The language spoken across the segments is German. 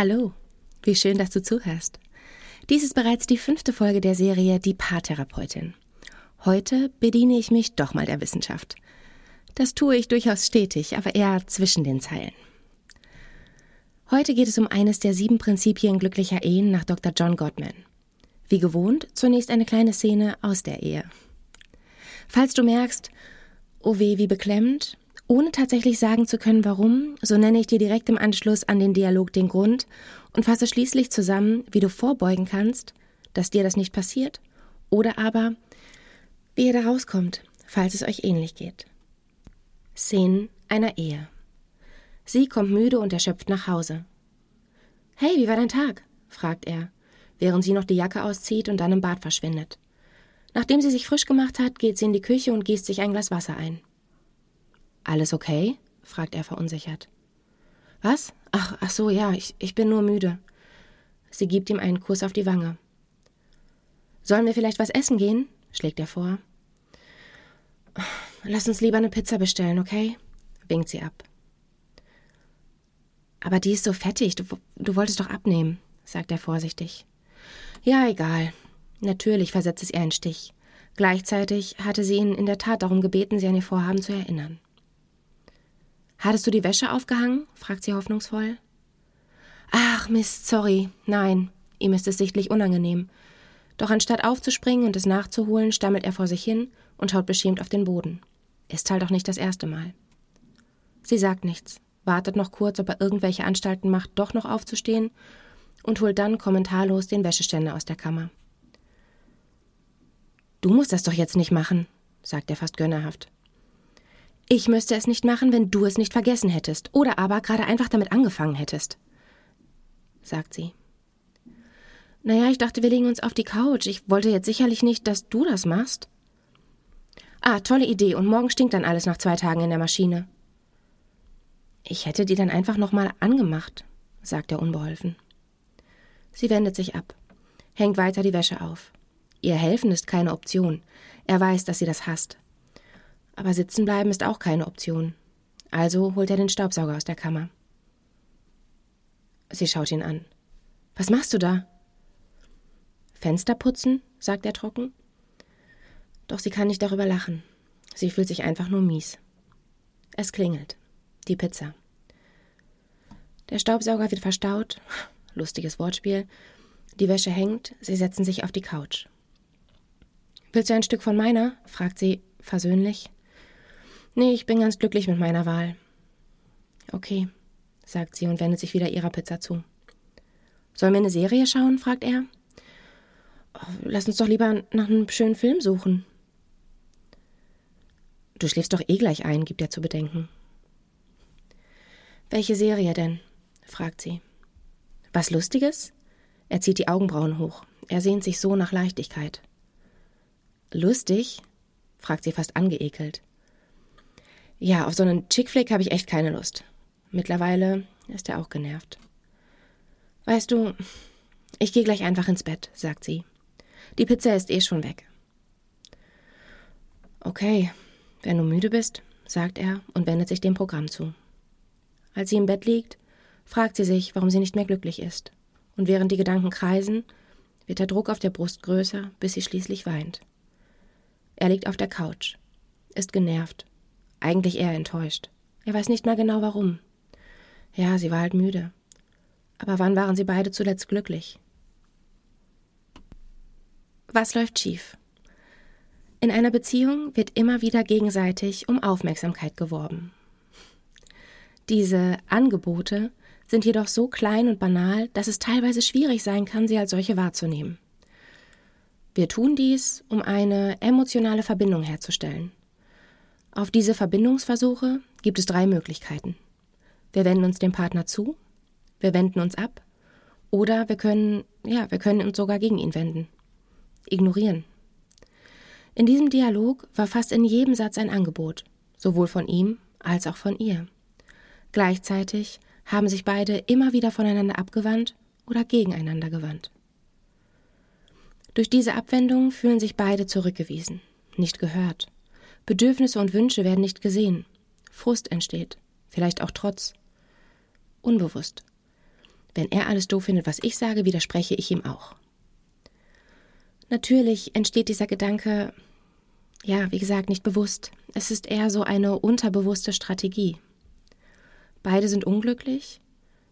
Hallo, wie schön, dass du zuhörst. Dies ist bereits die fünfte Folge der Serie Die Paartherapeutin. Heute bediene ich mich doch mal der Wissenschaft. Das tue ich durchaus stetig, aber eher zwischen den Zeilen. Heute geht es um eines der sieben Prinzipien glücklicher Ehen nach Dr. John Gottman. Wie gewohnt, zunächst eine kleine Szene aus der Ehe. Falls du merkst, oh weh, wie beklemmend, ohne tatsächlich sagen zu können, warum, so nenne ich dir direkt im Anschluss an den Dialog den Grund und fasse schließlich zusammen, wie du vorbeugen kannst, dass dir das nicht passiert, oder aber, wie ihr da rauskommt, falls es euch ähnlich geht. Szenen einer Ehe. Sie kommt müde und erschöpft nach Hause. Hey, wie war dein Tag? fragt er, während sie noch die Jacke auszieht und dann im Bad verschwindet. Nachdem sie sich frisch gemacht hat, geht sie in die Küche und gießt sich ein Glas Wasser ein. Alles okay? fragt er verunsichert. Was? Ach, ach so, ja, ich, ich bin nur müde. Sie gibt ihm einen Kuss auf die Wange. Sollen wir vielleicht was essen gehen? schlägt er vor. Lass uns lieber eine Pizza bestellen, okay? winkt sie ab. Aber die ist so fettig, du, du wolltest doch abnehmen, sagt er vorsichtig. Ja, egal. Natürlich versetzt es ihr einen Stich. Gleichzeitig hatte sie ihn in der Tat darum gebeten, sie an ihr Vorhaben zu erinnern. Hattest du die Wäsche aufgehangen? fragt sie hoffnungsvoll. Ach, Mist, sorry. Nein, ihm ist es sichtlich unangenehm. Doch anstatt aufzuspringen und es nachzuholen, stammelt er vor sich hin und schaut beschämt auf den Boden. Ist halt auch nicht das erste Mal. Sie sagt nichts, wartet noch kurz, ob er irgendwelche Anstalten macht, doch noch aufzustehen und holt dann kommentarlos den Wäscheständer aus der Kammer. Du musst das doch jetzt nicht machen, sagt er fast gönnerhaft. Ich müsste es nicht machen, wenn du es nicht vergessen hättest oder aber gerade einfach damit angefangen hättest, sagt sie. Naja, ich dachte, wir legen uns auf die Couch. Ich wollte jetzt sicherlich nicht, dass du das machst. Ah, tolle Idee. Und morgen stinkt dann alles nach zwei Tagen in der Maschine. Ich hätte die dann einfach nochmal angemacht, sagt er unbeholfen. Sie wendet sich ab, hängt weiter die Wäsche auf. Ihr helfen ist keine Option. Er weiß, dass sie das hasst. Aber sitzen bleiben ist auch keine Option. Also holt er den Staubsauger aus der Kammer. Sie schaut ihn an. Was machst du da? Fenster putzen, sagt er trocken. Doch sie kann nicht darüber lachen. Sie fühlt sich einfach nur mies. Es klingelt. Die Pizza. Der Staubsauger wird verstaut. Lustiges Wortspiel. Die Wäsche hängt. Sie setzen sich auf die Couch. Willst du ein Stück von meiner? fragt sie versöhnlich. Nee, ich bin ganz glücklich mit meiner Wahl. Okay, sagt sie und wendet sich wieder ihrer Pizza zu. Sollen wir eine Serie schauen? fragt er. Oh, lass uns doch lieber nach einem schönen Film suchen. Du schläfst doch eh gleich ein, gibt er zu bedenken. Welche Serie denn? fragt sie. Was Lustiges? Er zieht die Augenbrauen hoch. Er sehnt sich so nach Leichtigkeit. Lustig? fragt sie fast angeekelt. Ja, auf so einen Chick-Flick habe ich echt keine Lust. Mittlerweile ist er auch genervt. Weißt du, ich gehe gleich einfach ins Bett, sagt sie. Die Pizza ist eh schon weg. Okay, wenn du müde bist, sagt er und wendet sich dem Programm zu. Als sie im Bett liegt, fragt sie sich, warum sie nicht mehr glücklich ist. Und während die Gedanken kreisen, wird der Druck auf der Brust größer, bis sie schließlich weint. Er liegt auf der Couch, ist genervt eigentlich eher enttäuscht. Er weiß nicht mal genau warum. Ja, sie war halt müde. Aber wann waren sie beide zuletzt glücklich? Was läuft schief? In einer Beziehung wird immer wieder gegenseitig um Aufmerksamkeit geworben. Diese Angebote sind jedoch so klein und banal, dass es teilweise schwierig sein kann, sie als solche wahrzunehmen. Wir tun dies, um eine emotionale Verbindung herzustellen. Auf diese Verbindungsversuche gibt es drei Möglichkeiten. Wir wenden uns dem Partner zu, wir wenden uns ab oder wir können, ja, wir können uns sogar gegen ihn wenden. Ignorieren. In diesem Dialog war fast in jedem Satz ein Angebot, sowohl von ihm als auch von ihr. Gleichzeitig haben sich beide immer wieder voneinander abgewandt oder gegeneinander gewandt. Durch diese Abwendung fühlen sich beide zurückgewiesen, nicht gehört Bedürfnisse und Wünsche werden nicht gesehen. Frust entsteht, vielleicht auch Trotz. Unbewusst. Wenn er alles doof findet, was ich sage, widerspreche ich ihm auch. Natürlich entsteht dieser Gedanke, ja, wie gesagt, nicht bewusst. Es ist eher so eine unterbewusste Strategie. Beide sind unglücklich,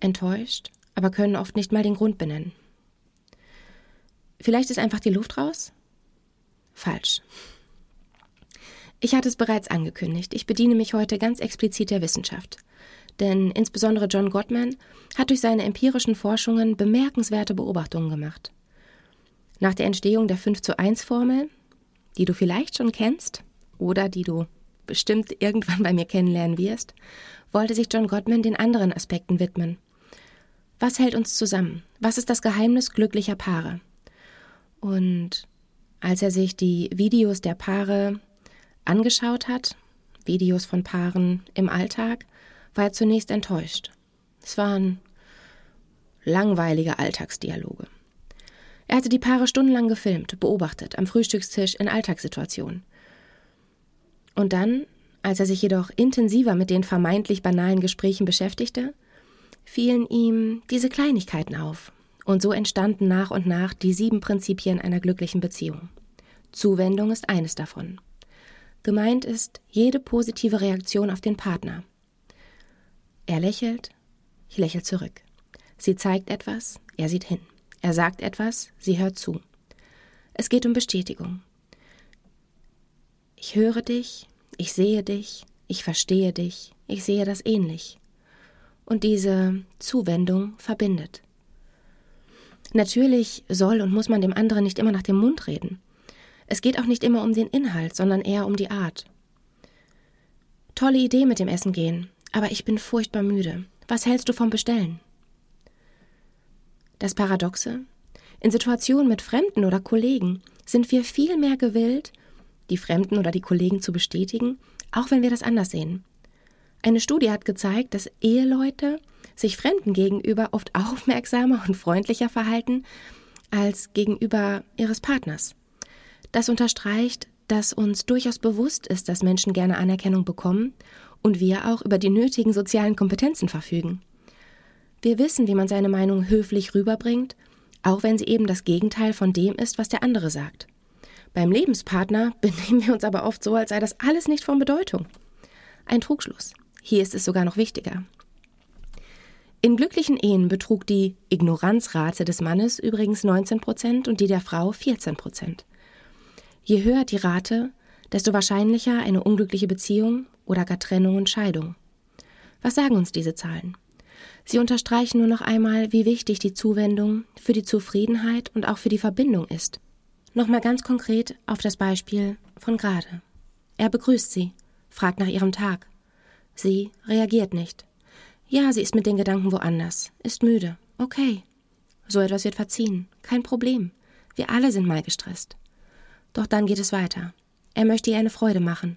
enttäuscht, aber können oft nicht mal den Grund benennen. Vielleicht ist einfach die Luft raus? Falsch. Ich hatte es bereits angekündigt, ich bediene mich heute ganz explizit der Wissenschaft. Denn insbesondere John Gottman hat durch seine empirischen Forschungen bemerkenswerte Beobachtungen gemacht. Nach der Entstehung der 5 zu 1 Formel, die du vielleicht schon kennst oder die du bestimmt irgendwann bei mir kennenlernen wirst, wollte sich John Gottman den anderen Aspekten widmen. Was hält uns zusammen? Was ist das Geheimnis glücklicher Paare? Und als er sich die Videos der Paare angeschaut hat, Videos von Paaren im Alltag, war er zunächst enttäuscht. Es waren langweilige Alltagsdialoge. Er hatte die Paare stundenlang gefilmt, beobachtet, am Frühstückstisch in Alltagssituationen. Und dann, als er sich jedoch intensiver mit den vermeintlich banalen Gesprächen beschäftigte, fielen ihm diese Kleinigkeiten auf. Und so entstanden nach und nach die sieben Prinzipien einer glücklichen Beziehung. Zuwendung ist eines davon. Gemeint ist jede positive Reaktion auf den Partner. Er lächelt, ich lächle zurück. Sie zeigt etwas, er sieht hin. Er sagt etwas, sie hört zu. Es geht um Bestätigung. Ich höre dich, ich sehe dich, ich verstehe dich, ich sehe das ähnlich. Und diese Zuwendung verbindet. Natürlich soll und muss man dem anderen nicht immer nach dem Mund reden. Es geht auch nicht immer um den Inhalt, sondern eher um die Art. Tolle Idee mit dem Essen gehen, aber ich bin furchtbar müde. Was hältst du vom Bestellen? Das Paradoxe? In Situationen mit Fremden oder Kollegen sind wir viel mehr gewillt, die Fremden oder die Kollegen zu bestätigen, auch wenn wir das anders sehen. Eine Studie hat gezeigt, dass Eheleute sich Fremden gegenüber oft aufmerksamer und freundlicher verhalten als gegenüber ihres Partners. Das unterstreicht, dass uns durchaus bewusst ist, dass Menschen gerne Anerkennung bekommen und wir auch über die nötigen sozialen Kompetenzen verfügen. Wir wissen, wie man seine Meinung höflich rüberbringt, auch wenn sie eben das Gegenteil von dem ist, was der andere sagt. Beim Lebenspartner benehmen wir uns aber oft so, als sei das alles nicht von Bedeutung. Ein Trugschluss. Hier ist es sogar noch wichtiger. In glücklichen Ehen betrug die Ignoranzrate des Mannes übrigens 19 Prozent und die der Frau 14 Prozent. Je höher die Rate, desto wahrscheinlicher eine unglückliche Beziehung oder gar Trennung und Scheidung. Was sagen uns diese Zahlen? Sie unterstreichen nur noch einmal, wie wichtig die Zuwendung für die Zufriedenheit und auch für die Verbindung ist. Nochmal ganz konkret auf das Beispiel von gerade. Er begrüßt sie, fragt nach ihrem Tag. Sie reagiert nicht. Ja, sie ist mit den Gedanken woanders, ist müde. Okay. So etwas wird verziehen. Kein Problem. Wir alle sind mal gestresst. Doch dann geht es weiter. Er möchte ihr eine Freude machen,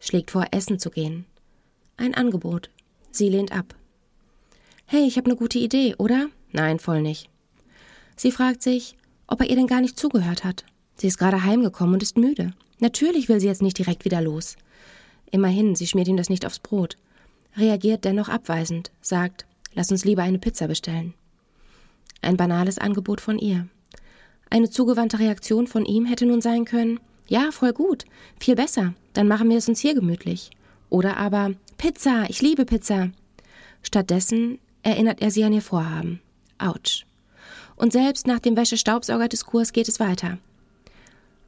schlägt vor, essen zu gehen. Ein Angebot. Sie lehnt ab. Hey, ich habe eine gute Idee, oder? Nein, voll nicht. Sie fragt sich, ob er ihr denn gar nicht zugehört hat. Sie ist gerade heimgekommen und ist müde. Natürlich will sie jetzt nicht direkt wieder los. Immerhin, sie schmiert ihm das nicht aufs Brot. Reagiert dennoch abweisend, sagt, lass uns lieber eine Pizza bestellen. Ein banales Angebot von ihr. Eine zugewandte Reaktion von ihm hätte nun sein können, ja, voll gut, viel besser, dann machen wir es uns hier gemütlich. Oder aber, Pizza, ich liebe Pizza. Stattdessen erinnert er sie an ihr Vorhaben. Autsch. Und selbst nach dem Wäsche-Staubsauger-Diskurs geht es weiter.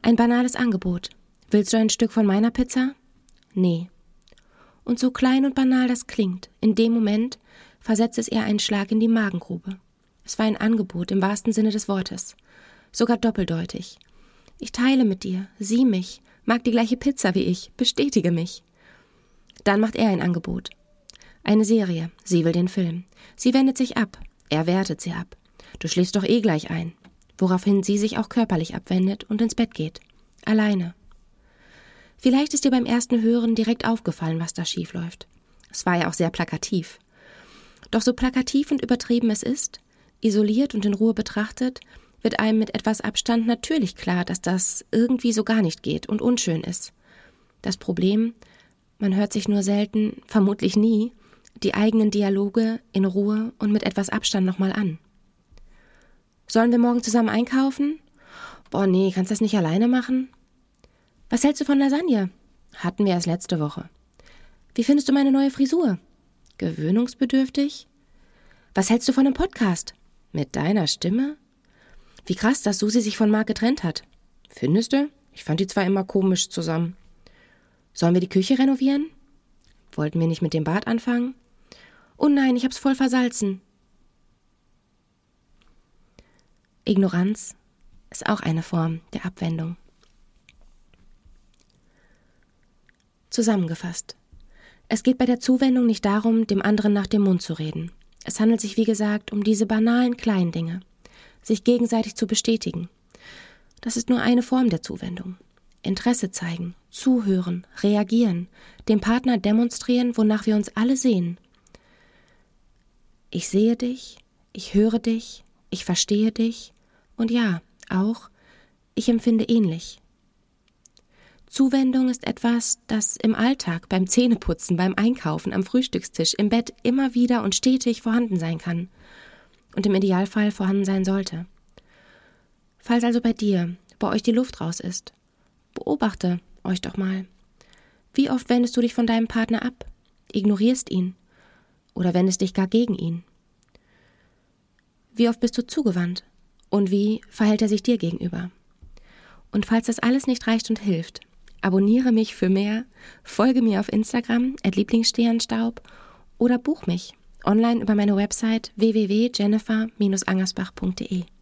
Ein banales Angebot. Willst du ein Stück von meiner Pizza? Nee. Und so klein und banal das klingt, in dem Moment versetzt es ihr einen Schlag in die Magengrube. Es war ein Angebot im wahrsten Sinne des Wortes. Sogar doppeldeutig. Ich teile mit dir, sieh mich, mag die gleiche Pizza wie ich, bestätige mich. Dann macht er ein Angebot. Eine Serie. Sie will den Film. Sie wendet sich ab. Er wertet sie ab. Du schläfst doch eh gleich ein. Woraufhin sie sich auch körperlich abwendet und ins Bett geht. Alleine. Vielleicht ist dir beim ersten Hören direkt aufgefallen, was da schief läuft. Es war ja auch sehr plakativ. Doch so plakativ und übertrieben es ist, isoliert und in Ruhe betrachtet, wird einem mit etwas Abstand natürlich klar, dass das irgendwie so gar nicht geht und unschön ist. Das Problem, man hört sich nur selten, vermutlich nie, die eigenen Dialoge in Ruhe und mit etwas Abstand nochmal an. Sollen wir morgen zusammen einkaufen? Boah, nee, kannst das nicht alleine machen? Was hältst du von Lasagne? Hatten wir erst letzte Woche. Wie findest du meine neue Frisur? Gewöhnungsbedürftig? Was hältst du von einem Podcast? Mit deiner Stimme? Wie krass, dass Susi sich von Marc getrennt hat. Findest du? Ich fand die zwei immer komisch zusammen. Sollen wir die Küche renovieren? Wollten wir nicht mit dem Bad anfangen? Oh nein, ich hab's voll versalzen. Ignoranz ist auch eine Form der Abwendung. Zusammengefasst. Es geht bei der Zuwendung nicht darum, dem anderen nach dem Mund zu reden. Es handelt sich, wie gesagt, um diese banalen kleinen Dinge, sich gegenseitig zu bestätigen. Das ist nur eine Form der Zuwendung. Interesse zeigen, zuhören, reagieren, dem Partner demonstrieren, wonach wir uns alle sehen. Ich sehe dich, ich höre dich, ich verstehe dich und ja, auch, ich empfinde ähnlich. Zuwendung ist etwas, das im Alltag, beim Zähneputzen, beim Einkaufen, am Frühstückstisch, im Bett immer wieder und stetig vorhanden sein kann und im Idealfall vorhanden sein sollte. Falls also bei dir, bei euch die Luft raus ist, beobachte euch doch mal. Wie oft wendest du dich von deinem Partner ab, ignorierst ihn oder wendest dich gar gegen ihn? Wie oft bist du zugewandt und wie verhält er sich dir gegenüber? Und falls das alles nicht reicht und hilft, abonniere mich für mehr, folge mir auf Instagram at Lieblingssternstaub oder buch mich online über meine Website www.jennifer-angersbach.de.